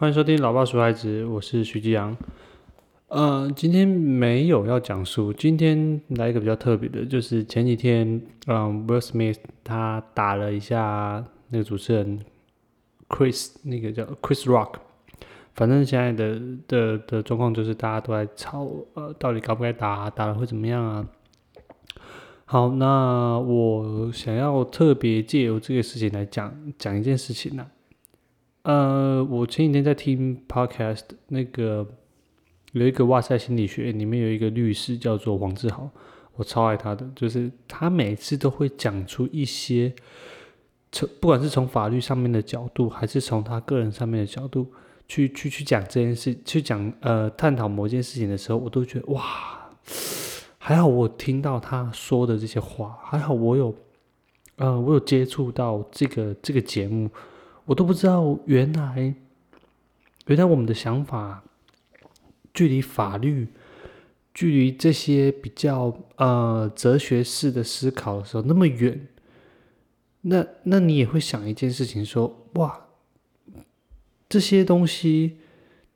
欢迎收听《老爸说孩子》，我是徐继阳。呃，今天没有要讲书，今天来一个比较特别的，就是前几天，嗯，Will Smith 他打了一下那个主持人 Chris，那个叫 Chris Rock。反正现在的的的状况就是大家都在吵，呃，到底该不该打，打了会怎么样啊？好，那我想要特别借由这个事情来讲讲一件事情呢。呃，我前几天在听 podcast，那个有一个哇塞心理学，里面有一个律师叫做黄志豪，我超爱他的，就是他每次都会讲出一些从不管是从法律上面的角度，还是从他个人上面的角度去去去讲这件事，去讲呃探讨某件事情的时候，我都觉得哇。还好我听到他说的这些话，还好我有，呃，我有接触到这个这个节目，我都不知道原来，原来我们的想法，距离法律，距离这些比较呃哲学式的思考的时候那么远，那那你也会想一件事情，说哇，这些东西，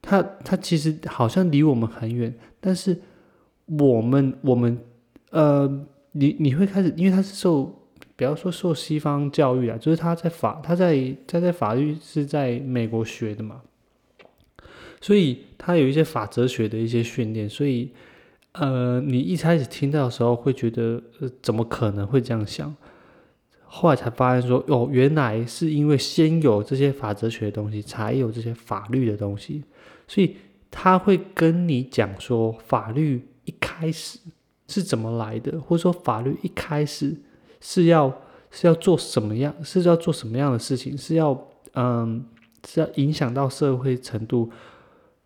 它它其实好像离我们很远，但是。我们我们呃，你你会开始，因为它是受，比方说受西方教育啊，就是他在法他在他在法律是在美国学的嘛，所以他有一些法哲学的一些训练，所以呃，你一开始听到的时候会觉得呃，怎么可能会这样想？后来才发现说，哦，原来是因为先有这些法哲学的东西，才有这些法律的东西，所以他会跟你讲说法律。一开始是怎么来的，或者说法律一开始是要是要做什么样，是要做什么样的事情，是要嗯是要影响到社会程度，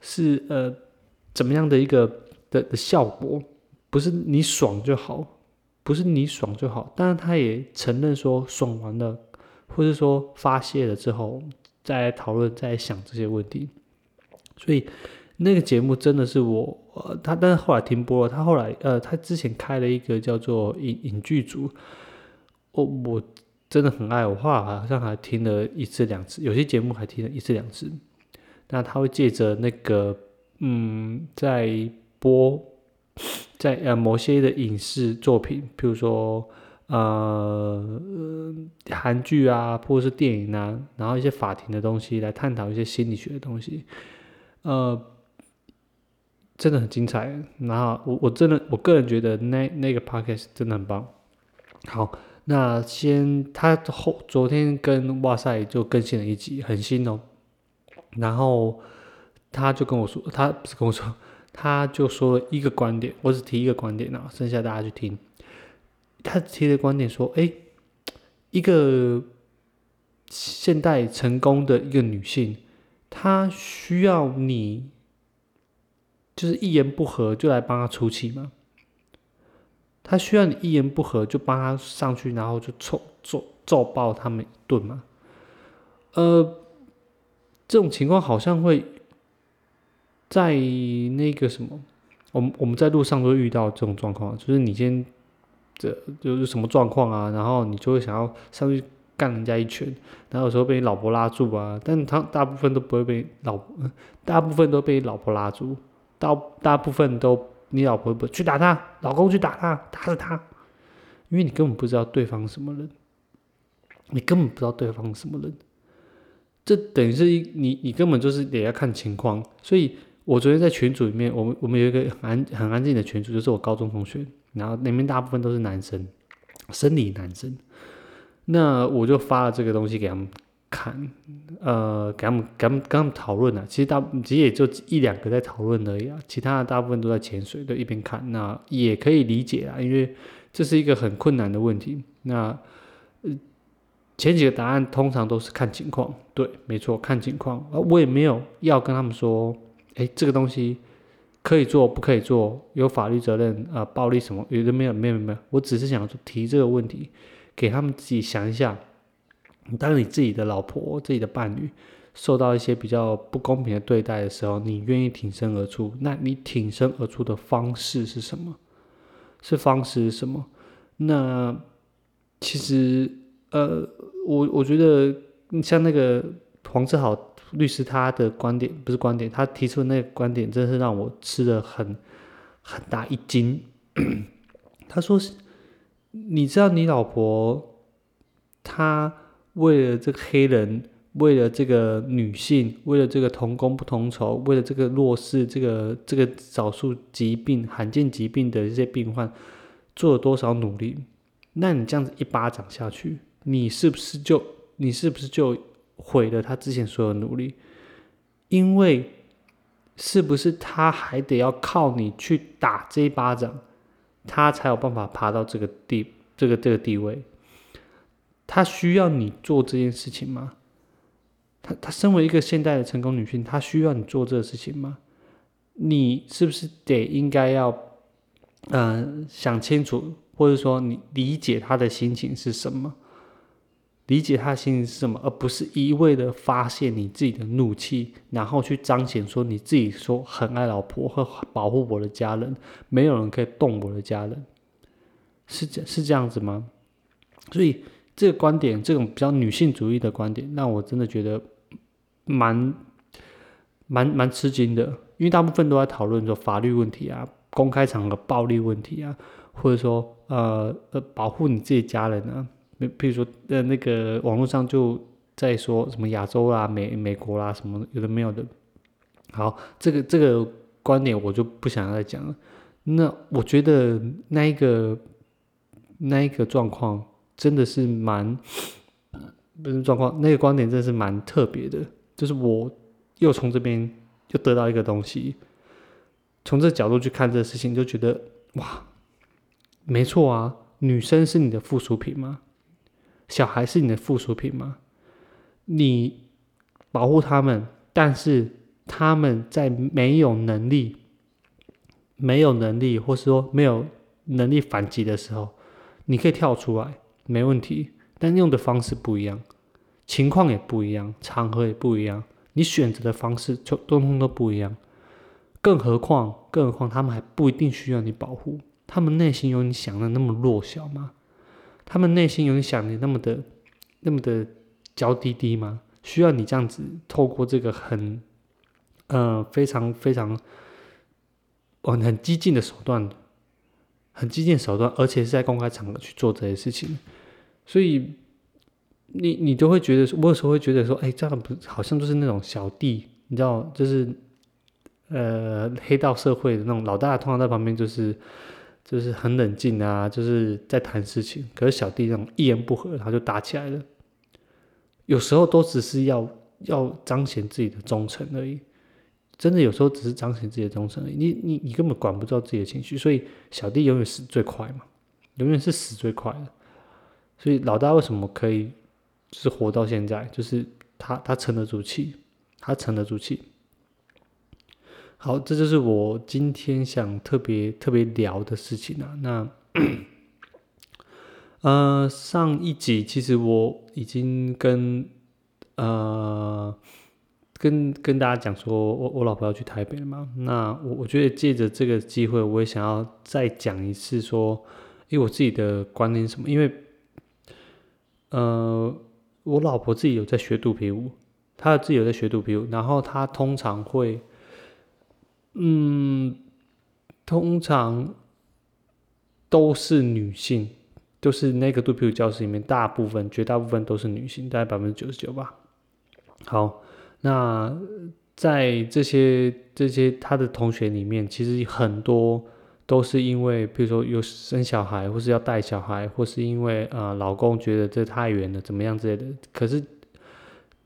是呃怎么样的一个的的效果，不是你爽就好，不是你爽就好，但是他也承认说爽完了，或者说发泄了之后，再来讨论再来想这些问题，所以。那个节目真的是我，他但是后来停播了。他后来，呃，他之前开了一个叫做影影剧组，我我真的很爱。我后来好像还听了一次两次，有些节目还听了一次两次。那他会借着那个，嗯，在播，在呃某些的影视作品，譬如说呃韩剧啊，或者是电影啊，然后一些法庭的东西来探讨一些心理学的东西，呃。真的很精彩，然后我我真的我个人觉得那那个 podcast 真的很棒。好，那先他后昨天跟哇塞就更新了一集，很新哦。然后他就跟我说，他不是跟我说，他就说了一个观点，我只提一个观点啊，剩下大家去听。他提的观点说，哎，一个现代成功的一个女性，她需要你。就是一言不合就来帮她出气吗？他需要你一言不合就帮他上去，然后就揍揍揍爆他们一顿吗？呃，这种情况好像会在那个什么，我们我们在路上都会遇到这种状况，就是你先这就是什么状况啊，然后你就会想要上去干人家一拳，然后有时候被你老婆拉住啊，但他大部分都不会被老，大部分都被老婆拉住。大大部分都，你老婆不去打他，老公去打他，打死他，因为你根本不知道对方什么人，你根本不知道对方什么人，这等于是你你根本就是也要看情况，所以我昨天在群组里面，我们我们有一个很安很安静的群组，就是我高中同学，然后里面大部分都是男生，生理男生，那我就发了这个东西给他们。看，呃，给他们、给他们、跟他们讨论啊。其实大，其实也就一两个在讨论而已啊。其他的大部分都在潜水，都一边看。那也可以理解啊，因为这是一个很困难的问题。那，呃，前几个答案通常都是看情况。对，没错，看情况。啊，我也没有要跟他们说，哎，这个东西可以做，不可以做，有法律责任啊，暴力什么，有的没有，没有，没有。我只是想提这个问题，给他们自己想一下。当你自己的老婆、自己的伴侣受到一些比较不公平的对待的时候，你愿意挺身而出？那你挺身而出的方式是什么？是方式是什么？那其实，呃，我我觉得像那个黄志豪律师他的观点不是观点，他提出的那个观点真是让我吃的很很大一惊。他说是，你知道你老婆，她为了这个黑人，为了这个女性，为了这个同工不同酬，为了这个弱势，这个这个少数疾病、罕见疾病的这些病患，做了多少努力？那你这样子一巴掌下去，你是不是就你是不是就毁了他之前所有努力？因为是不是他还得要靠你去打这一巴掌？他才有办法爬到这个地，这个这个地位。他需要你做这件事情吗？他他身为一个现代的成功女性，他需要你做这个事情吗？你是不是得应该要，嗯，想清楚，或者说你理解他的心情是什么？理解他的心情是什么，而不是一味的发泄你自己的怒气，然后去彰显说你自己说很爱老婆和保护我的家人，没有人可以动我的家人，是这是这样子吗？所以这个观点，这种比较女性主义的观点，让我真的觉得蛮蛮蛮吃惊的，因为大部分都在讨论说法律问题啊，公开场合暴力问题啊，或者说呃呃保护你自己家人啊。比如说，呃，那个网络上就在说什么亚洲啦、美美国啦，什么有的没有的。好，这个这个观点我就不想再讲了。那我觉得那一个那一个状况真的是蛮，不是状况，那个观点真的是蛮特别的。就是我又从这边又得到一个东西，从这角度去看这个事情，就觉得哇，没错啊，女生是你的附属品吗？小孩是你的附属品吗？你保护他们，但是他们在没有能力、没有能力，或是说没有能力反击的时候，你可以跳出来，没问题。但用的方式不一样，情况也不一样，场合也不一样，你选择的方式就通通都不一样。更何况，更何况，他们还不一定需要你保护，他们内心有你想的那么弱小吗？他们内心有你想的那么的、那么的娇滴滴吗？需要你这样子透过这个很、呃非常非常、哦很激进的手段，很激进手段，而且是在公开场合去做这些事情，所以你你都会觉得，我有时候会觉得说，哎，这样不好像就是那种小弟，你知道，就是呃黑道社会的那种老大，通常在旁边就是。就是很冷静啊，就是在谈事情。可是小弟那种一言不合，他就打起来了。有时候都只是要要彰显自己的忠诚而已，真的有时候只是彰显自己的忠诚。你你你根本管不到自己的情绪，所以小弟永远死最快嘛，永远是死最快的。所以老大为什么可以就是活到现在，就是他他沉得住气，他沉得住气。好，这就是我今天想特别特别聊的事情啊。那，呃，上一集其实我已经跟呃跟跟大家讲说，我我老婆要去台北了嘛。那我我觉得借着这个机会，我也想要再讲一次说，因为我自己的观念什么？因为，呃，我老婆自己有在学肚皮舞，她自己有在学肚皮舞，然后她通常会。嗯，通常都是女性，就是那个肚皮舞教室里面，大部分、绝大部分都是女性，大概百分之九十九吧。好，那在这些这些他的同学里面，其实很多都是因为，比如说有生小孩，或是要带小孩，或是因为呃老公觉得这太远了，怎么样之类的，可是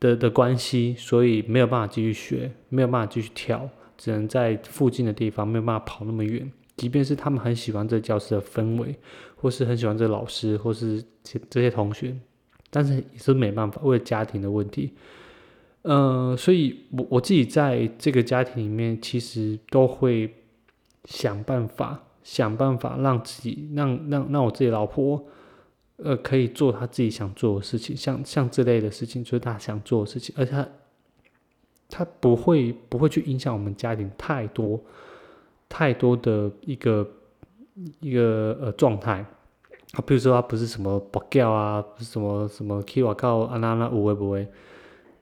的的关系，所以没有办法继续学，没有办法继续跳。只能在附近的地方，没有办法跑那么远。即便是他们很喜欢这教室的氛围，或是很喜欢这老师，或是这些同学，但是也是没办法，为了家庭的问题。呃，所以我我自己在这个家庭里面，其实都会想办法，想办法让自己，让让让我自己老婆，呃，可以做她自己想做的事情，像像这类的事情，就是她想做的事情，而且。他不会不会去影响我们家庭太多太多的一个一个呃状态啊，比如说他不是什么不叫啊，不是什么什么 K 我靠啊那那不会不会，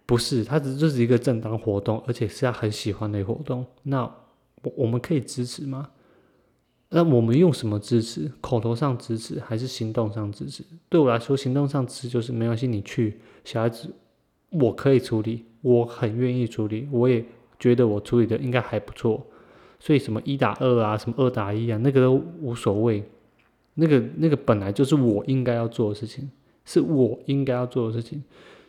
不是，他只就是一个正当活动，而且是他很喜欢的活动。那我我们可以支持吗？那我们用什么支持？口头上支持还是行动上支持？对我来说，行动上支持就是没关系，你去，小孩子我可以处理，我很愿意处理，我也觉得我处理的应该还不错。所以什么一打二啊，什么二打一啊，那个都无所谓。那个那个本来就是我应该要做的事情，是我应该要做的事情。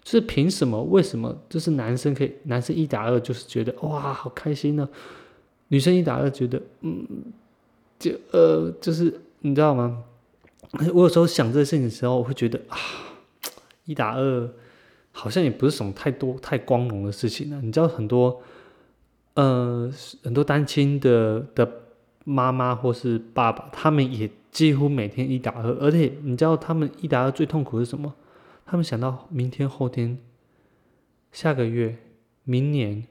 是凭什么？为什么？就是男生可以，男生一打二就是觉得哇好开心呢，女生一打二觉得嗯。就呃，就是你知道吗？我有时候想这个事情的时候，我会觉得啊，一打二好像也不是什么太多太光荣的事情呢。你知道很多呃很多单亲的的妈妈或是爸爸，他们也几乎每天一打二，而且你知道他们一打二最痛苦是什么？他们想到明天、后天、下个月、明年，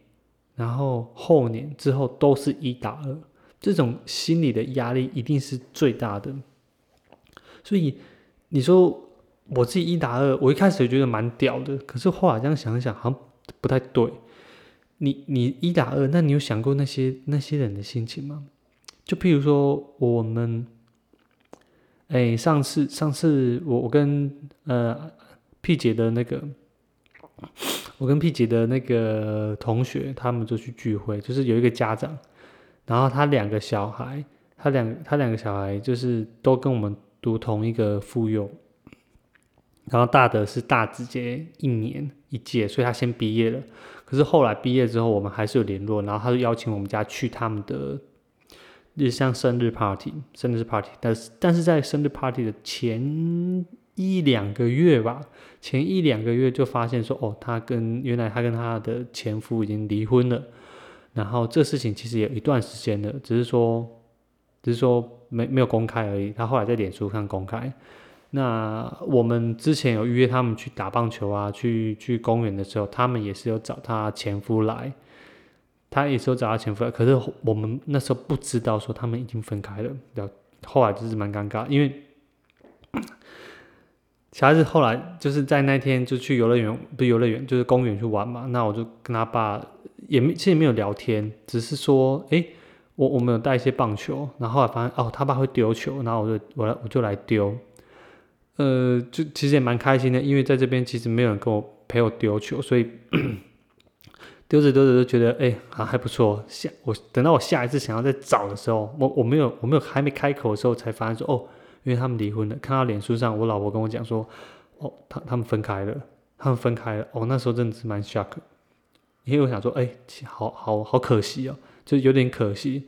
然后后年之后都是一打二。这种心理的压力一定是最大的，所以你说我自己一打二，我一开始觉得蛮屌的，可是后来这样想一想，好像不太对。你你一打二，那你有想过那些那些人的心情吗？就譬如说我们，哎，上次上次我我跟呃 P 姐的那个，我跟 P 姐的那个同学，他们就去聚会，就是有一个家长。然后他两个小孩，他两他两个小孩就是都跟我们读同一个妇幼，然后大的是大直接一年一届，所以他先毕业了。可是后来毕业之后，我们还是有联络，然后他就邀请我们家去他们的日像生日 party，生日 party。但是但是在生日 party 的前一两个月吧，前一两个月就发现说，哦，他跟原来他跟他的前夫已经离婚了。然后这事情其实也一段时间了，只是说，只是说没没有公开而已。他后来在脸书上公开。那我们之前有预约他们去打棒球啊，去去公园的时候，他们也是有找他前夫来，他也是有找他前夫来。可是我们那时候不知道说他们已经分开了，后后来就是蛮尴尬，因为小孩子后来就是在那天就去游乐园，不游乐园就是公园去玩嘛。那我就跟他爸。也没，其实没有聊天，只是说，哎，我我们有带一些棒球，然后后来发现，哦，他爸会丢球，然后我就我来我就来丢，呃，就其实也蛮开心的，因为在这边其实没有人跟我陪我丢球，所以 丢着丢着就觉得，哎，啊还不错。下我等到我下一次想要再找的时候，我我没有我没有还没开口的时候，才发现说，哦，因为他们离婚了。看到脸书上我老婆跟我讲说，哦，他他们分开了，他们分开了。哦，那时候真的是蛮 shock。因为我想说，哎，好好好可惜哦，就有点可惜。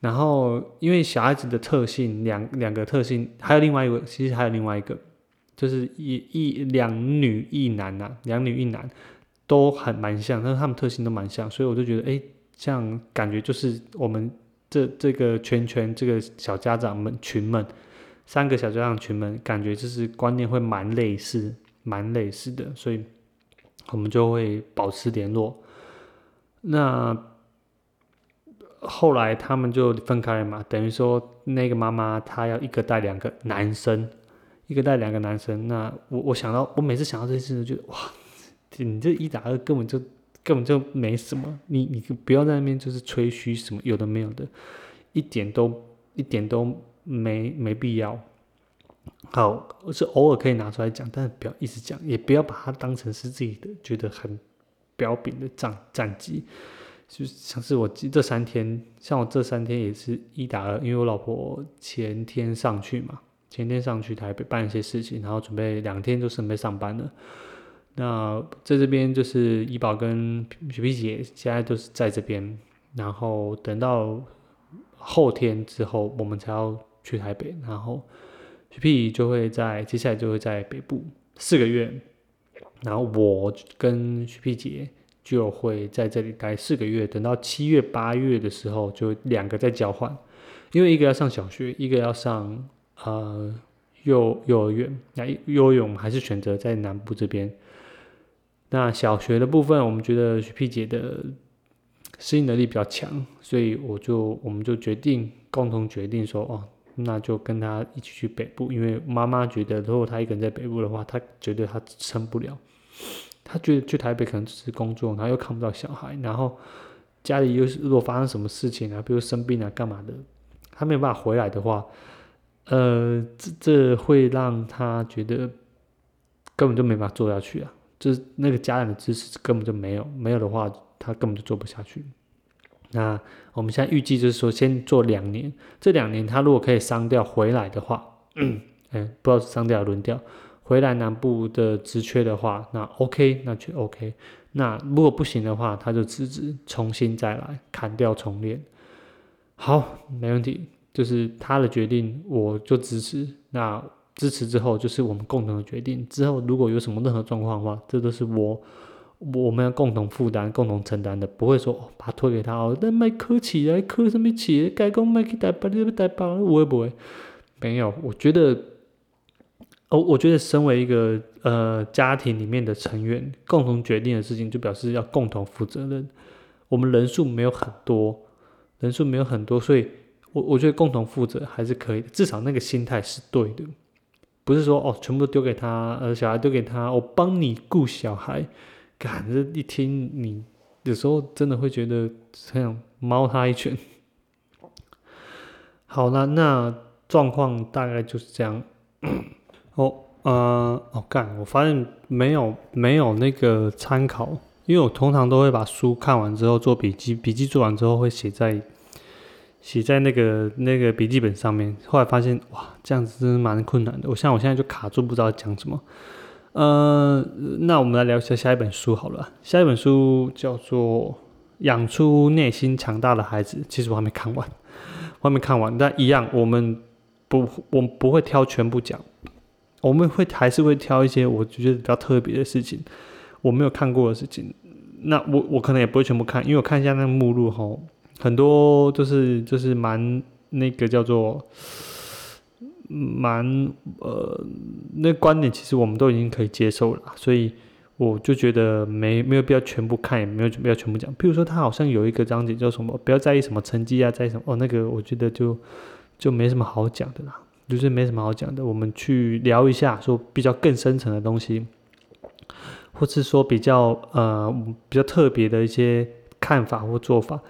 然后，因为小孩子的特性，两两个特性，还有另外一个，其实还有另外一个，就是一一两女一男呐，两女一男都很蛮像，但是他们特性都蛮像，所以我就觉得，哎，这样感觉就是我们这这个圈圈，这个小家长们群们，三个小家长群们，感觉就是观念会蛮类似，蛮类似的，所以。我们就会保持联络。那后来他们就分开了嘛，等于说那个妈妈她要一个带两个男生，一个带两个男生。那我我想到，我每次想到这件事，就觉得哇，你这一打二根本就根本就没什么，你你不要在那边就是吹嘘什么有的没有的，一点都一点都没没必要。好，是偶尔可以拿出来讲，但是不要一直讲，也不要把它当成是自己的觉得很标炳的战战绩。就像是我这三天，像我这三天也是一打二，因为我老婆前天上去嘛，前天上去台北办一些事情，然后准备两天就准备上班了。那在这边就是怡宝跟皮皮姐现在都是在这边，然后等到后天之后，我们才要去台北，然后。徐屁就会在接下来就会在北部四个月，然后我跟徐屁姐就会在这里待四个月，等到七月八月的时候就两个在交换，因为一个要上小学，一个要上呃幼幼儿园，那幼儿园我们还是选择在南部这边。那小学的部分，我们觉得徐屁姐的适应能力比较强，所以我就我们就决定共同决定说哦。那就跟他一起去北部，因为妈妈觉得如果他一个人在北部的话，他觉得他撑不了，他觉得去台北可能只是工作，然后又看不到小孩，然后家里又是如果发生什么事情啊，比如生病啊干嘛的，他没有办法回来的话，呃，这这会让他觉得根本就没法做下去啊，就是那个家人的支持根本就没有，没有的话他根本就做不下去。那我们现在预计就是说，先做两年，这两年他如果可以伤掉回来的话，嗯，不知道是伤掉轮调回来南部的职缺的话，那 OK，那就 OK。那如果不行的话，他就辞职，重新再来砍掉重练。好，没问题，就是他的决定，我就支持。那支持之后，就是我们共同的决定。之后如果有什么任何状况的话，这都是我。我们要共同负担、共同承担的，不会说哦把它推给他哦。那麦科起来，科什么起？该讲麦去代包，你不代包，会不会？没有，我觉得，哦，我觉得身为一个呃家庭里面的成员，共同决定的事情，就表示要共同负责任。我们人数没有很多，人数没有很多，所以我我觉得共同负责还是可以的，至少那个心态是对的，不是说哦，全部都丢给他，呃，小孩丢给他，我帮你顾小孩。感觉一听，你有时候真的会觉得很想猫他一拳。好了，那状况大概就是这样。哦，呃，哦，干，我发现没有没有那个参考，因为我通常都会把书看完之后做笔记，笔记做完之后会写在写在那个那个笔记本上面。后来发现，哇，这样子真的蛮困难的。我像我现在就卡住，不知道讲什么。呃，那我们来聊一下下一本书好了。下一本书叫做《养出内心强大的孩子》，其实我还没看完，我还没看完。但一样，我们不，我们不会挑全部讲，我们会还是会挑一些我觉得比较特别的事情，我没有看过的事情。那我我可能也不会全部看，因为我看一下那个目录吼，很多就是就是蛮那个叫做。蛮呃，那观点其实我们都已经可以接受了，所以我就觉得没没有必要全部看，也没有必要全部讲。譬如说，他好像有一个章节叫什么，不要在意什么成绩啊，在意什么哦，那个我觉得就就没什么好讲的啦，就是没什么好讲的。我们去聊一下，说比较更深层的东西，或是说比较呃比较特别的一些看法或做法。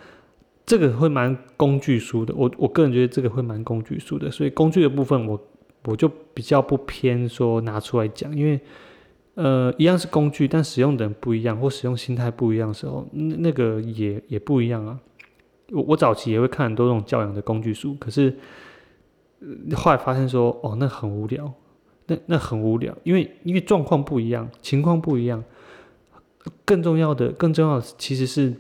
这个会蛮工具书的，我我个人觉得这个会蛮工具书的，所以工具的部分我我就比较不偏说拿出来讲，因为呃一样是工具，但使用的人不一样或使用心态不一样的时候，那那个也也不一样啊。我我早期也会看很多这种教养的工具书，可是后来发现说哦那很无聊，那那很无聊，因为因为状况不一样，情况不一样，更重要的更重要的其实是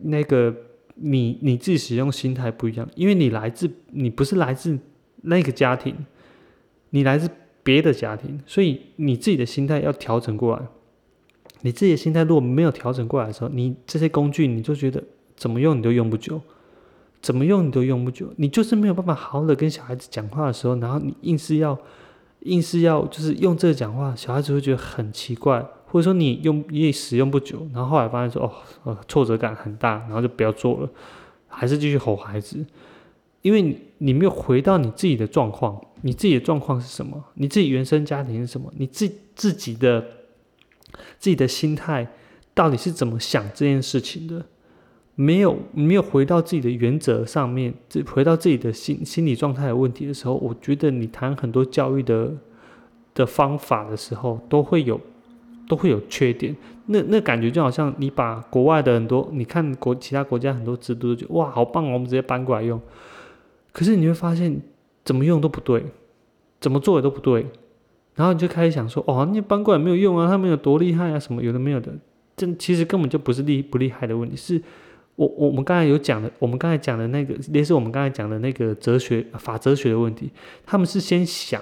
那个。你你自己使用心态不一样，因为你来自你不是来自那个家庭，你来自别的家庭，所以你自己的心态要调整过来。你自己的心态如果没有调整过来的时候，你这些工具你就觉得怎么用你都用不久，怎么用你都用不久，你就是没有办法好好的跟小孩子讲话的时候，然后你硬是要硬是要就是用这个讲话，小孩子会觉得很奇怪。或者说你用也使用不久，然后后来发现说哦呃挫折感很大，然后就不要做了，还是继续吼孩子，因为你你没有回到你自己的状况，你自己的状况是什么？你自己原生家庭是什么？你自自己的自己的心态到底是怎么想这件事情的？没有没有回到自己的原则上面，这回到自己的心心理状态的问题的时候，我觉得你谈很多教育的的方法的时候，都会有。都会有缺点，那那感觉就好像你把国外的很多，你看国其他国家很多制度，就哇好棒哦，我们直接搬过来用。可是你会发现怎么用都不对，怎么做也都不对，然后你就开始想说，哦，那搬过来没有用啊，他们有多厉害啊，什么有的没有的，这其实根本就不是厉不厉害的问题，是我我们刚才有讲的，我们刚才讲的那个，类似我们刚才讲的那个哲学法哲学的问题，他们是先想。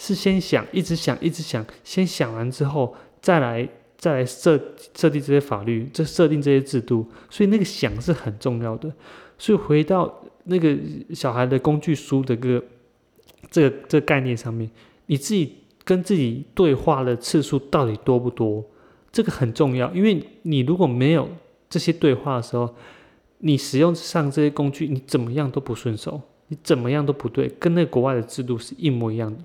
是先想，一直想，一直想，先想完之后，再来，再来设设定这些法律，这设定这些制度，所以那个想是很重要的。所以回到那个小孩的工具书的个这个这个概念上面，你自己跟自己对话的次数到底多不多？这个很重要，因为你如果没有这些对话的时候，你使用上这些工具，你怎么样都不顺手，你怎么样都不对，跟那国外的制度是一模一样的。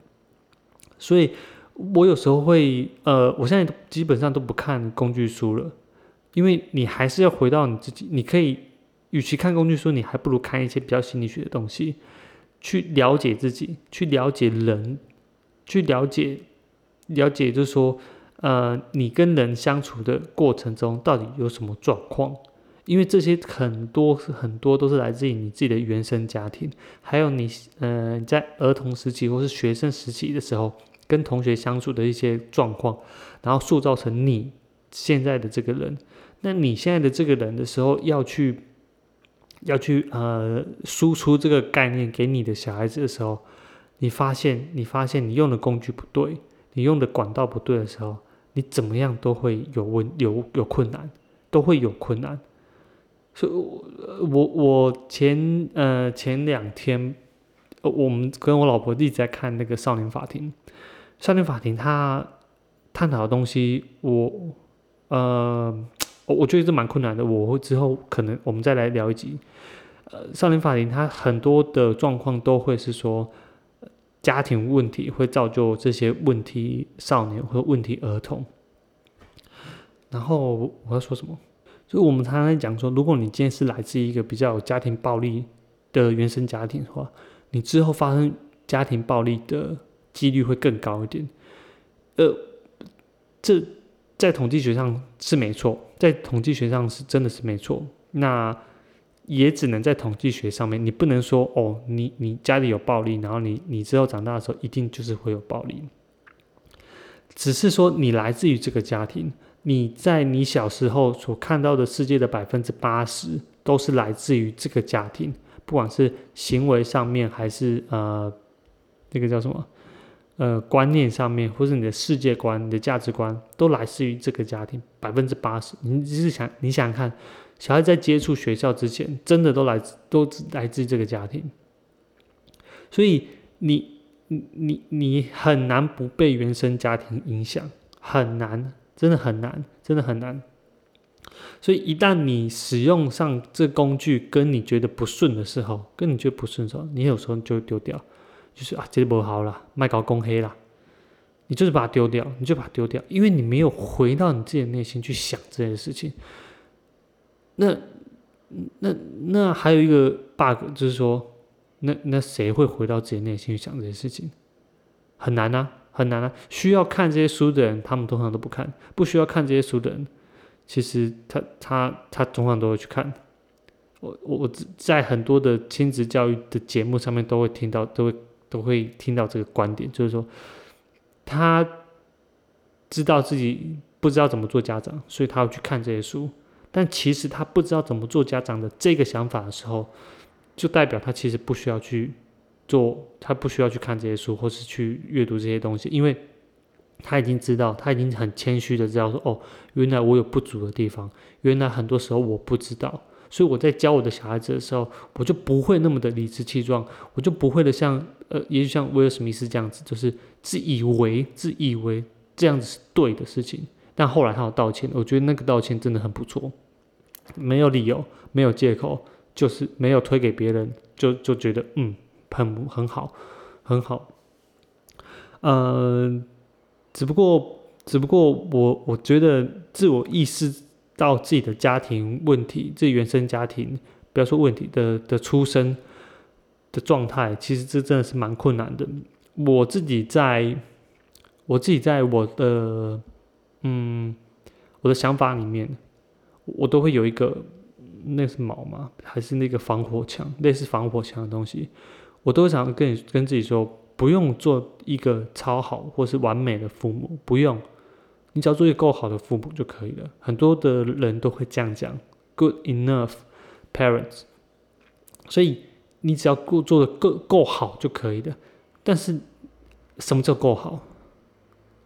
所以，我有时候会，呃，我现在基本上都不看工具书了，因为你还是要回到你自己。你可以，与其看工具书，你还不如看一些比较心理学的东西，去了解自己，去了解人，去了解，了解，就是说，呃，你跟人相处的过程中到底有什么状况？因为这些很多很多都是来自于你自己的原生家庭，还有你，呃，在儿童时期或是学生时期的时候。跟同学相处的一些状况，然后塑造成你现在的这个人。那你现在的这个人的时候，要去要去呃输出这个概念给你的小孩子的时候，你发现你发现你用的工具不对，你用的管道不对的时候，你怎么样都会有问有有困难，都会有困难。所以，我我前呃前两天，我们跟我老婆一直在看那个少年法庭。少年法庭他探讨的东西，我呃，我我觉得这蛮困难的。我会之后可能我们再来聊一集。呃，少年法庭他很多的状况都会是说，家庭问题会造就这些问题少年或问题儿童。然后我要说什么？就我们常常讲说，如果你今天是来自一个比较有家庭暴力的原生家庭的话，你之后发生家庭暴力的。几率会更高一点，呃，这在统计学上是没错，在统计学上是真的是没错。那也只能在统计学上面，你不能说哦，你你家里有暴力，然后你你之后长大的时候一定就是会有暴力。只是说你来自于这个家庭，你在你小时候所看到的世界的百分之八十都是来自于这个家庭，不管是行为上面还是呃，那个叫什么？呃，观念上面，或是你的世界观、你的价值观，都来自于这个家庭，百分之八十。你只是想，你想想看，小孩在接触学校之前，真的都来自，都来自这个家庭。所以，你，你，你，很难不被原生家庭影响，很难，真的很难，真的很难。所以，一旦你使用上这工具，跟你觉得不顺的时候，跟你觉得不顺的时候，你有时候就丢掉。就是啊，这不好了，卖搞公黑啦，你就是把它丢掉，你就把它丢掉，因为你没有回到你自己的内心去想这件事情。那那那还有一个 bug 就是说，那那谁会回到自己内心去想这些事情？很难啊，很难啊！需要看这些书的人，他们通常都不看；不需要看这些书的人，其实他他他通常都会去看。我我我在很多的亲子教育的节目上面都会听到，都会。都会听到这个观点，就是说，他知道自己不知道怎么做家长，所以他要去看这些书。但其实他不知道怎么做家长的这个想法的时候，就代表他其实不需要去做，他不需要去看这些书，或是去阅读这些东西，因为他已经知道，他已经很谦虚的知道说，哦，原来我有不足的地方，原来很多时候我不知道。所以我在教我的小孩子的时候，我就不会那么的理直气壮，我就不会的像呃，也许像威尔史密斯这样子，就是自以为自以为这样子是对的事情。但后来他有道歉，我觉得那个道歉真的很不错，没有理由，没有借口，就是没有推给别人，就就觉得嗯，很很好，很好。呃，只不过只不过我我觉得自我意识。到自己的家庭问题，自己原生家庭，不要说问题的的出生的状态，其实这真的是蛮困难的。我自己在，我自己在我的，嗯，我的想法里面，我都会有一个，那是毛吗？还是那个防火墙，类似防火墙的东西，我都想跟你跟自己说，不用做一个超好或是完美的父母，不用。你只要做一个够好的父母就可以了。很多的人都会这样讲，good enough parents。所以你只要够做的够够好就可以了。但是什么叫够好？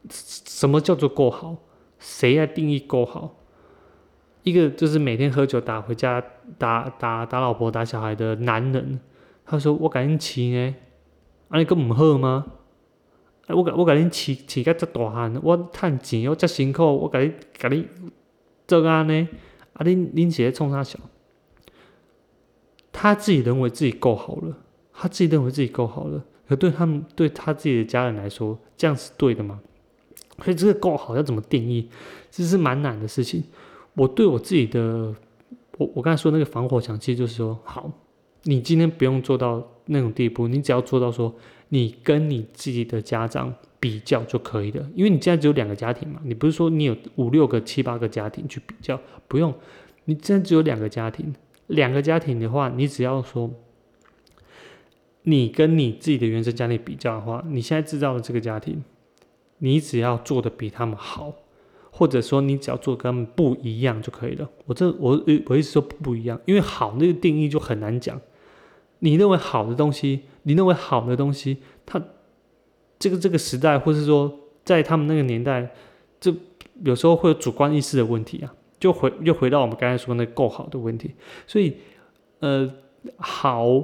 什么叫做够好？谁来定义够好？一个就是每天喝酒打回家打打打老婆打小孩的男人，他说我赶紧起呢，啊你更唔好吗？我我甲恁饲饲甲遮大汉，我趁钱，我遮辛苦，我甲你甲你做安尼，啊，恁恁是咧创啥笑？他自己认为自己够好了，他自己认为自己够好了，可对他们对他自己的家人来说，这样是对的吗？所以这个够好要怎么定义，这是蛮难的事情。我对我自己的，我我刚才说那个防火墙，其实就是说，好，你今天不用做到那种地步，你只要做到说，你跟你自己的家长比较就可以了，因为你现在只有两个家庭嘛，你不是说你有五六个、七八个家庭去比较，不用，你现在只有两个家庭，两个家庭的话，你只要说。你跟你自己的原生家庭比较的话，你现在制造的这个家庭，你只要做的比他们好，或者说你只要做跟他们不一样就可以了。我这我我意思说不一样，因为好那个定义就很难讲。你认为好的东西，你认为好的东西，它这个这个时代，或是说在他们那个年代，这有时候会有主观意识的问题啊，就回又回到我们刚才说那够好的问题。所以，呃，好。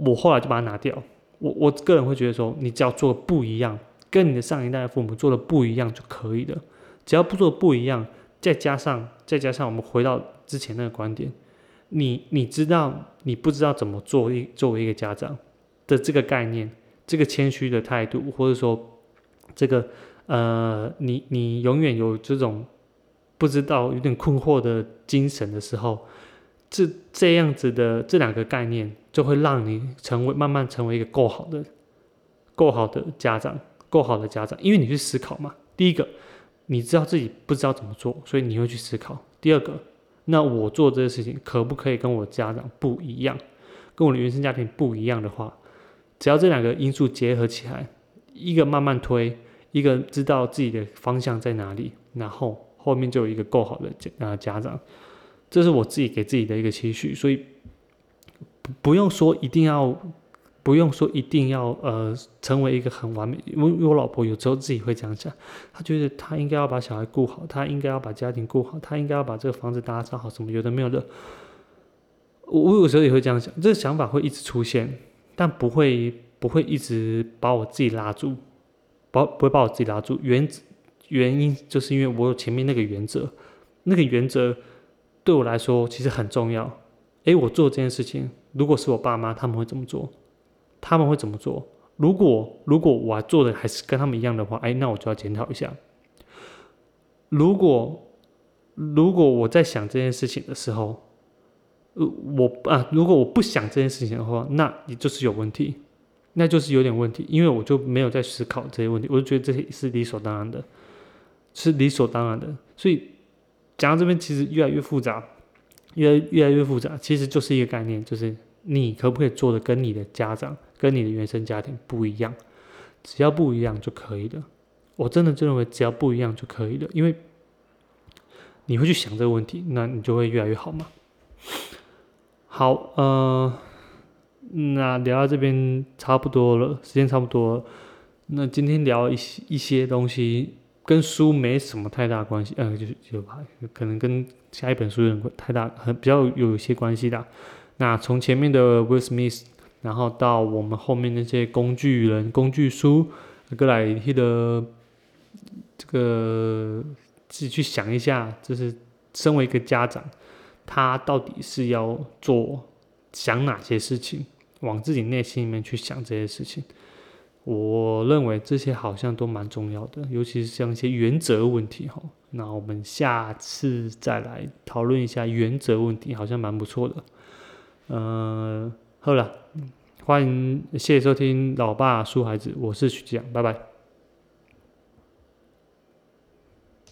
我后来就把它拿掉。我我个人会觉得说，你只要做的不一样，跟你的上一代的父母做的不一样就可以了。只要不做不一样，再加上再加上我们回到之前那个观点，你你知道你不知道怎么做一作为一个家长的这个概念，这个谦虚的态度，或者说这个呃，你你永远有这种不知道有点困惑的精神的时候。这这样子的这两个概念，就会让你成为慢慢成为一个够好的、够好的家长，够好的家长，因为你去思考嘛。第一个，你知道自己不知道怎么做，所以你会去思考。第二个，那我做这些事情可不可以跟我家长不一样，跟我的原生家庭不一样的话，只要这两个因素结合起来，一个慢慢推，一个知道自己的方向在哪里，然后后面就有一个够好的家家长。这是我自己给自己的一个期许，所以不用说一定要，不用说一定要呃成为一个很完美。因为我老婆有时候自己会这样讲，她觉得她应该要把小孩顾好，她应该要把家庭顾好，她应该要把这个房子打扫好，什么有的没有的。我有时候也会这样想，这个想法会一直出现，但不会不会一直把我自己拉住，不不会把我自己拉住。原原因就是因为我有前面那个原则，那个原则。对我来说，其实很重要。诶，我做这件事情，如果是我爸妈，他们会怎么做？他们会怎么做？如果如果我做的还是跟他们一样的话，哎，那我就要检讨一下。如果如果我在想这件事情的时候，呃，我啊，如果我不想这件事情的话，那你就是有问题，那就是有点问题，因为我就没有在思考这些问题，我就觉得这些是理所当然的，是理所当然的，所以。讲到这边，其实越来越复杂，越越来越复杂，其实就是一个概念，就是你可不可以做的跟你的家长、跟你的原生家庭不一样，只要不一样就可以了。我真的就认为只要不一样就可以了，因为你会去想这个问题，那你就会越来越好嘛。好，呃，那聊到这边差不多了，时间差不多，那今天聊一些一些东西。跟书没什么太大关系，呃，就是就可能跟下一本书有点太大很比较有一些关系的。那从前面的 Will Smith，然后到我们后面那些工具人、工具书，过来的这个自己去想一下，就是身为一个家长，他到底是要做想哪些事情，往自己内心里面去想这些事情。我认为这些好像都蛮重要的，尤其是像一些原则问题哈。那我们下次再来讨论一下原则问题，好像蛮不错的。嗯，好了，欢迎谢谢收听老爸书孩子，我是徐志阳，拜拜。